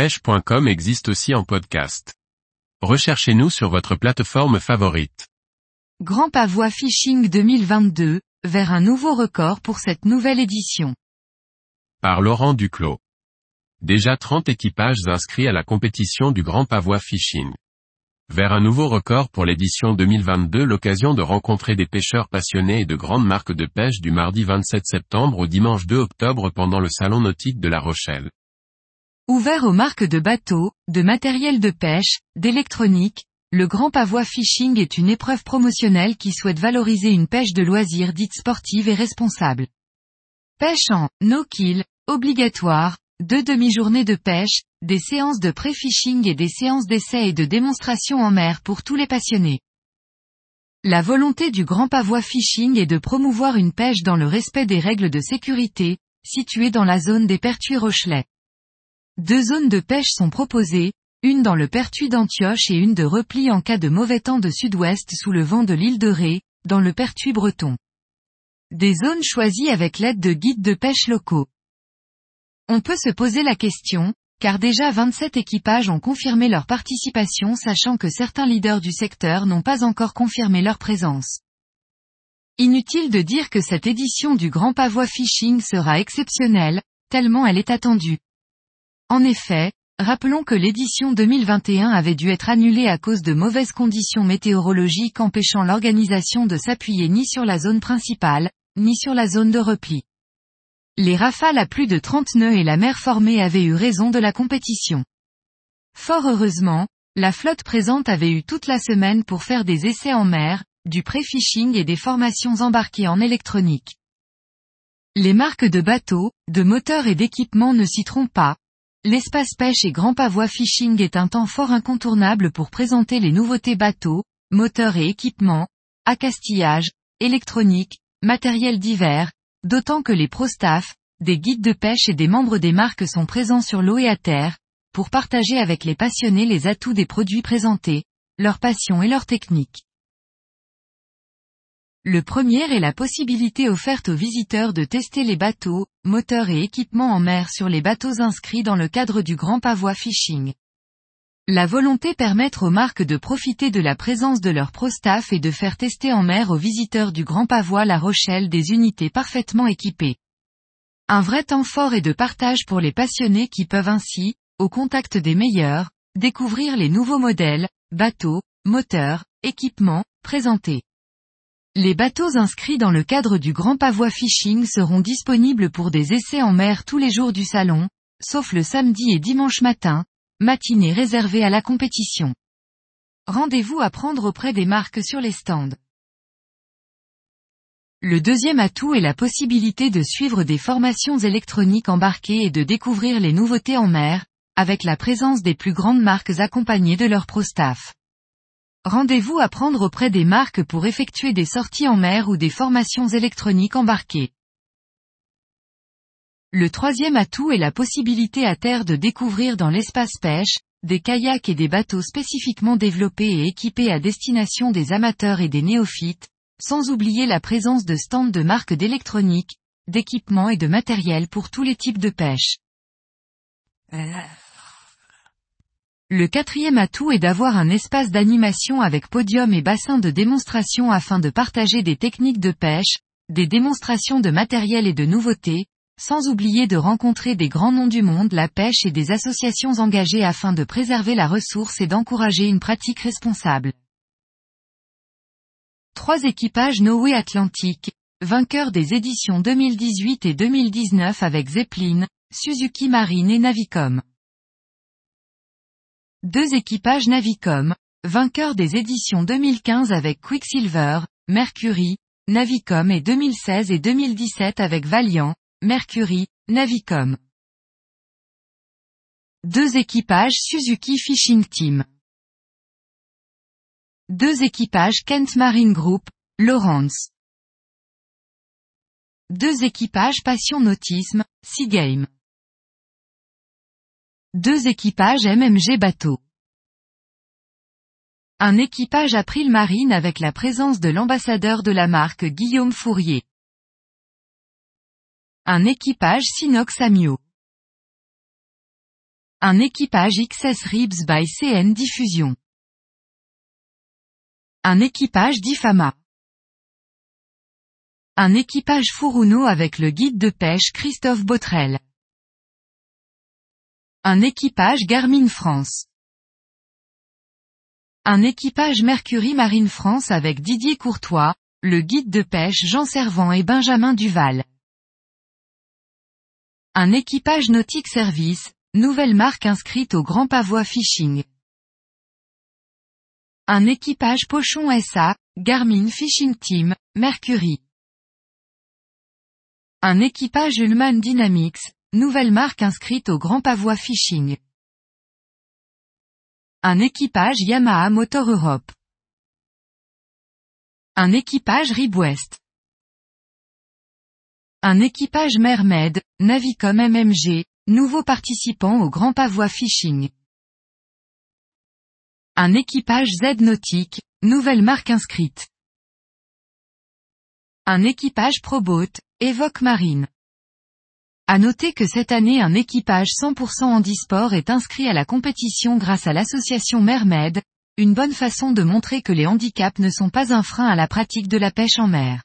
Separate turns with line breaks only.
pêche.com existe aussi en podcast. Recherchez-nous sur votre plateforme favorite.
Grand Pavois Fishing 2022, vers un nouveau record pour cette nouvelle édition.
Par Laurent Duclos. Déjà 30 équipages inscrits à la compétition du Grand Pavois Fishing. Vers un nouveau record pour l'édition 2022 l'occasion de rencontrer des pêcheurs passionnés et de grandes marques de pêche du mardi 27 septembre au dimanche 2 octobre pendant le Salon Nautique de La Rochelle.
Ouvert aux marques de bateaux, de matériel de pêche, d'électronique, le Grand Pavois Fishing est une épreuve promotionnelle qui souhaite valoriser une pêche de loisirs dite sportive et responsable. Pêche en no-kill, obligatoire, deux demi-journées de pêche, des séances de pré-fishing et des séances d'essai et de démonstration en mer pour tous les passionnés. La volonté du Grand Pavois Fishing est de promouvoir une pêche dans le respect des règles de sécurité, située dans la zone des pertuis Rochelais. Deux zones de pêche sont proposées, une dans le pertuis d'Antioche et une de repli en cas de mauvais temps de sud-ouest sous le vent de l'île de Ré, dans le pertuis breton. Des zones choisies avec l'aide de guides de pêche locaux. On peut se poser la question, car déjà 27 équipages ont confirmé leur participation sachant que certains leaders du secteur n'ont pas encore confirmé leur présence. Inutile de dire que cette édition du Grand Pavois Fishing sera exceptionnelle, tellement elle est attendue. En effet, rappelons que l'édition 2021 avait dû être annulée à cause de mauvaises conditions météorologiques empêchant l'organisation de s'appuyer ni sur la zone principale, ni sur la zone de repli. Les rafales à plus de 30 nœuds et la mer formée avaient eu raison de la compétition. Fort heureusement, la flotte présente avait eu toute la semaine pour faire des essais en mer, du pré-fishing et des formations embarquées en électronique. Les marques de bateaux, de moteurs et d'équipements ne s'y trompent pas. L'espace pêche et Grand Pavois Fishing est un temps fort incontournable pour présenter les nouveautés bateaux, moteurs et équipements, accastillage, électronique, matériel divers, D'autant que les pro-staff, des guides de pêche et des membres des marques sont présents sur l'eau et à terre, pour partager avec les passionnés les atouts des produits présentés, leur passion et leur technique. Le premier est la possibilité offerte aux visiteurs de tester les bateaux, moteurs et équipements en mer sur les bateaux inscrits dans le cadre du Grand Pavois Fishing. La volonté permettre aux marques de profiter de la présence de leur pro-staff et de faire tester en mer aux visiteurs du Grand Pavois La Rochelle des unités parfaitement équipées. Un vrai temps fort et de partage pour les passionnés qui peuvent ainsi, au contact des meilleurs, découvrir les nouveaux modèles, bateaux, moteurs, équipements, présentés. Les bateaux inscrits dans le cadre du Grand Pavois Fishing seront disponibles pour des essais en mer tous les jours du salon, sauf le samedi et dimanche matin, matinée réservée à la compétition. Rendez-vous à prendre auprès des marques sur les stands. Le deuxième atout est la possibilité de suivre des formations électroniques embarquées et de découvrir les nouveautés en mer, avec la présence des plus grandes marques accompagnées de leur pro-staff. Rendez-vous à prendre auprès des marques pour effectuer des sorties en mer ou des formations électroniques embarquées. Le troisième atout est la possibilité à terre de découvrir dans l'espace pêche, des kayaks et des bateaux spécifiquement développés et équipés à destination des amateurs et des néophytes, sans oublier la présence de stands de marques d'électronique, d'équipements et de matériel pour tous les types de pêche. Le quatrième atout est d'avoir un espace d'animation avec podium et bassin de démonstration afin de partager des techniques de pêche, des démonstrations de matériel et de nouveautés, sans oublier de rencontrer des grands noms du monde la pêche et des associations engagées afin de préserver la ressource et d'encourager une pratique responsable. Trois équipages Noé Atlantique, vainqueurs des éditions 2018 et 2019 avec Zeppelin, Suzuki Marine et Navicom. Deux équipages Navicom, vainqueurs des éditions 2015 avec Quicksilver, Mercury, Navicom et 2016 et 2017 avec Valiant, Mercury, Navicom. Deux équipages Suzuki Fishing Team. Deux équipages Kent Marine Group, Lawrence. Deux équipages Passion Nautisme, Seagame. Deux équipages MMG Bateau. Un équipage April Marine avec la présence de l'ambassadeur de la marque Guillaume Fourier. Un équipage Sinox Amio. Un équipage XS Ribs by CN Diffusion. Un équipage d'IFAMA. Un équipage Furuno avec le guide de pêche Christophe Botrel. Un équipage Garmin France. Un équipage Mercury Marine France avec Didier Courtois, le guide de pêche Jean Servant et Benjamin Duval. Un équipage Nautique Service, nouvelle marque inscrite au Grand Pavois Fishing. Un équipage Pochon SA, Garmin Fishing Team, Mercury. Un équipage Ullman Dynamics, nouvelle marque inscrite au Grand Pavois Fishing. Un équipage Yamaha Motor Europe. Un équipage Ribwest. Un équipage Mermed, Navicom MMG, nouveau participant au Grand Pavois Fishing. Un équipage Z Nautique, nouvelle marque inscrite. Un équipage Proboat, Evoque Marine. À noter que cette année un équipage 100% handisport est inscrit à la compétition grâce à l'association Mermed, une bonne façon de montrer que les handicaps ne sont pas un frein à la pratique de la pêche en mer.